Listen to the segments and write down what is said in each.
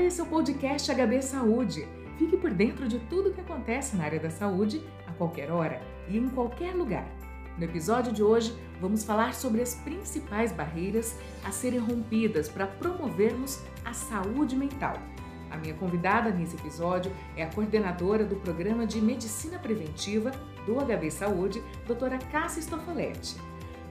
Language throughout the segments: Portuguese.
é o podcast HB Saúde. Fique por dentro de tudo que acontece na área da saúde a qualquer hora e em qualquer lugar. No episódio de hoje, vamos falar sobre as principais barreiras a serem rompidas para promovermos a saúde mental. A minha convidada nesse episódio é a coordenadora do programa de medicina preventiva do HB Saúde, doutora Cássia Stofoletti.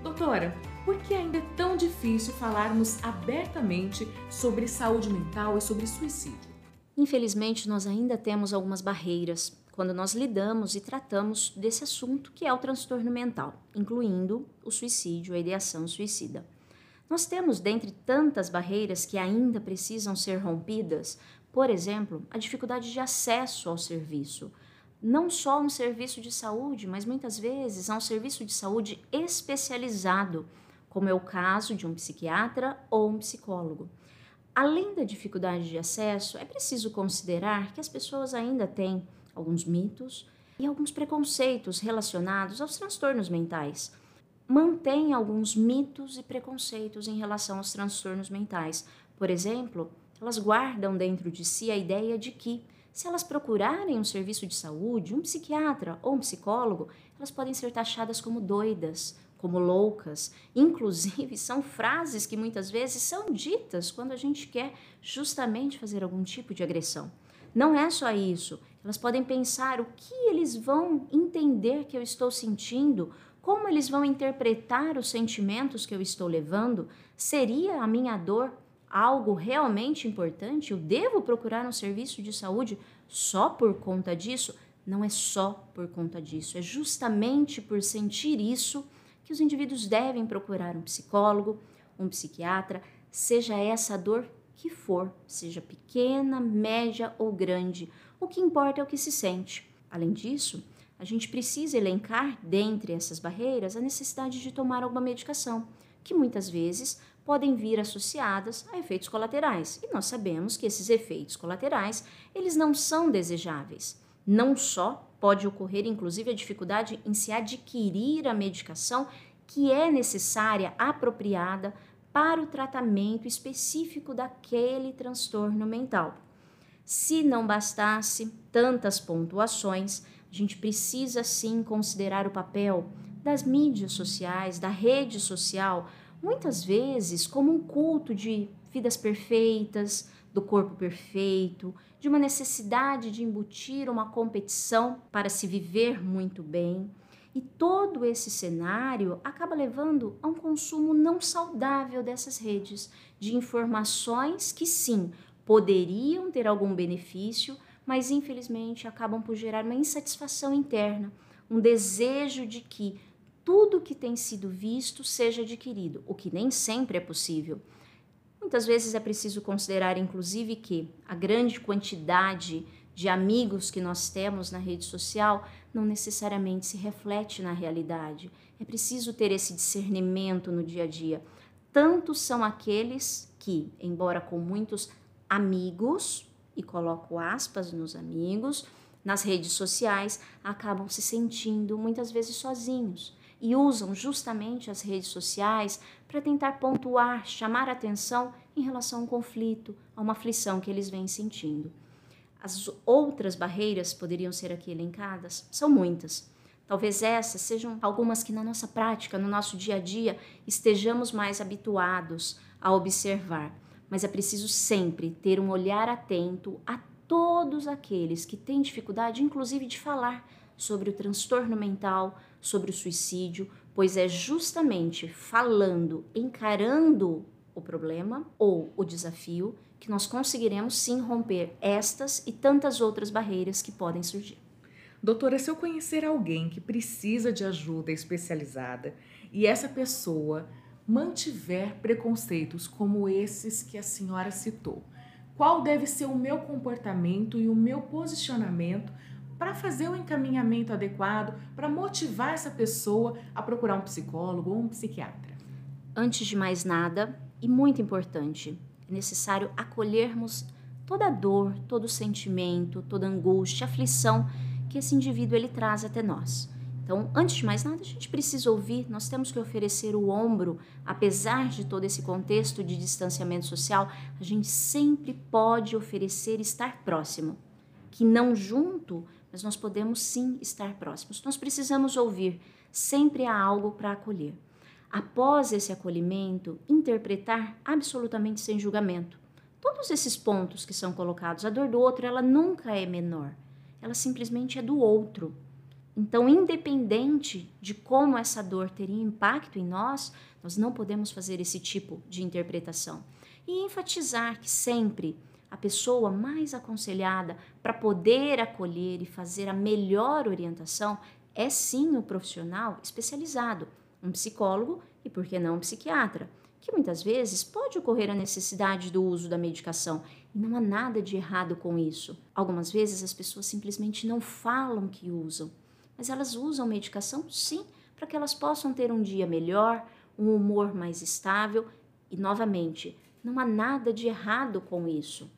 Doutora, por que ainda é tão difícil falarmos abertamente sobre saúde mental e sobre suicídio? Infelizmente, nós ainda temos algumas barreiras quando nós lidamos e tratamos desse assunto que é o transtorno mental, incluindo o suicídio, a ideação suicida. Nós temos, dentre tantas barreiras que ainda precisam ser rompidas, por exemplo, a dificuldade de acesso ao serviço. Não só um serviço de saúde, mas muitas vezes a um serviço de saúde especializado, como é o caso de um psiquiatra ou um psicólogo. Além da dificuldade de acesso, é preciso considerar que as pessoas ainda têm alguns mitos e alguns preconceitos relacionados aos transtornos mentais. Mantém alguns mitos e preconceitos em relação aos transtornos mentais. Por exemplo, elas guardam dentro de si a ideia de que, se elas procurarem um serviço de saúde, um psiquiatra ou um psicólogo, elas podem ser taxadas como doidas, como loucas. Inclusive, são frases que muitas vezes são ditas quando a gente quer justamente fazer algum tipo de agressão. Não é só isso. Elas podem pensar o que eles vão entender que eu estou sentindo, como eles vão interpretar os sentimentos que eu estou levando. Seria a minha dor algo realmente importante? Eu devo procurar um serviço de saúde só por conta disso? Não é só por conta disso, é justamente por sentir isso que os indivíduos devem procurar um psicólogo, um psiquiatra, seja essa dor que for, seja pequena, média ou grande. O que importa é o que se sente. Além disso, a gente precisa elencar, dentre essas barreiras, a necessidade de tomar alguma medicação, que muitas vezes podem vir associadas a efeitos colaterais. E nós sabemos que esses efeitos colaterais, eles não são desejáveis. Não só pode ocorrer inclusive a dificuldade em se adquirir a medicação que é necessária, apropriada para o tratamento específico daquele transtorno mental. Se não bastasse tantas pontuações, a gente precisa sim considerar o papel das mídias sociais, da rede social, muitas vezes como um culto de vidas perfeitas, do corpo perfeito, de uma necessidade de embutir uma competição para se viver muito bem. E todo esse cenário acaba levando a um consumo não saudável dessas redes, de informações que sim poderiam ter algum benefício, mas infelizmente acabam por gerar uma insatisfação interna, um desejo de que tudo que tem sido visto seja adquirido, o que nem sempre é possível. Muitas vezes é preciso considerar, inclusive, que a grande quantidade de amigos que nós temos na rede social não necessariamente se reflete na realidade. É preciso ter esse discernimento no dia a dia. Tantos são aqueles que, embora com muitos amigos, e coloco aspas nos amigos, nas redes sociais, acabam se sentindo muitas vezes sozinhos e usam justamente as redes sociais para tentar pontuar, chamar atenção em relação a um conflito, a uma aflição que eles vêm sentindo. As outras barreiras poderiam ser aqui elencadas? São muitas. Talvez essas sejam algumas que na nossa prática, no nosso dia a dia, estejamos mais habituados a observar. Mas é preciso sempre ter um olhar atento a todos aqueles que têm dificuldade, inclusive, de falar sobre o transtorno mental, sobre o suicídio, pois é justamente falando, encarando o problema ou o desafio que nós conseguiremos sim romper estas e tantas outras barreiras que podem surgir. Doutora, se eu conhecer alguém que precisa de ajuda especializada e essa pessoa mantiver preconceitos como esses que a senhora citou, qual deve ser o meu comportamento e o meu posicionamento para fazer o encaminhamento adequado, para motivar essa pessoa a procurar um psicólogo ou um psiquiatra? Antes de mais nada, e muito importante, é necessário acolhermos toda a dor, todo o sentimento, toda a angústia, aflição que esse indivíduo ele traz até nós. Então, antes de mais nada, a gente precisa ouvir, nós temos que oferecer o ombro, apesar de todo esse contexto de distanciamento social, a gente sempre pode oferecer estar próximo. Que não junto, mas nós podemos sim estar próximos. Nós precisamos ouvir, sempre há algo para acolher. Após esse acolhimento, interpretar absolutamente sem julgamento. Todos esses pontos que são colocados, a dor do outro, ela nunca é menor, ela simplesmente é do outro. Então, independente de como essa dor teria impacto em nós, nós não podemos fazer esse tipo de interpretação. E enfatizar que sempre a pessoa mais aconselhada para poder acolher e fazer a melhor orientação é sim o profissional especializado, um psicólogo e, por que não, um psiquiatra, que muitas vezes pode ocorrer a necessidade do uso da medicação e não há nada de errado com isso. Algumas vezes as pessoas simplesmente não falam que usam mas elas usam medicação sim para que elas possam ter um dia melhor, um humor mais estável e, novamente, não há nada de errado com isso.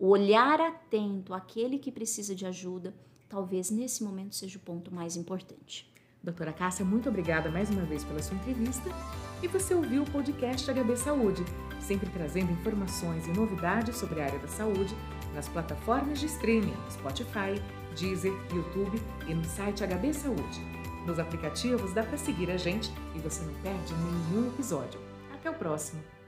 O olhar atento àquele que precisa de ajuda, talvez nesse momento seja o ponto mais importante. Doutora Cássia, muito obrigada mais uma vez pela sua entrevista. E você ouviu o podcast HB Saúde, sempre trazendo informações e novidades sobre a área da saúde nas plataformas de streaming Spotify, Deezer, YouTube e no site HB Saúde. Nos aplicativos dá para seguir a gente e você não perde nenhum episódio. Até o próximo!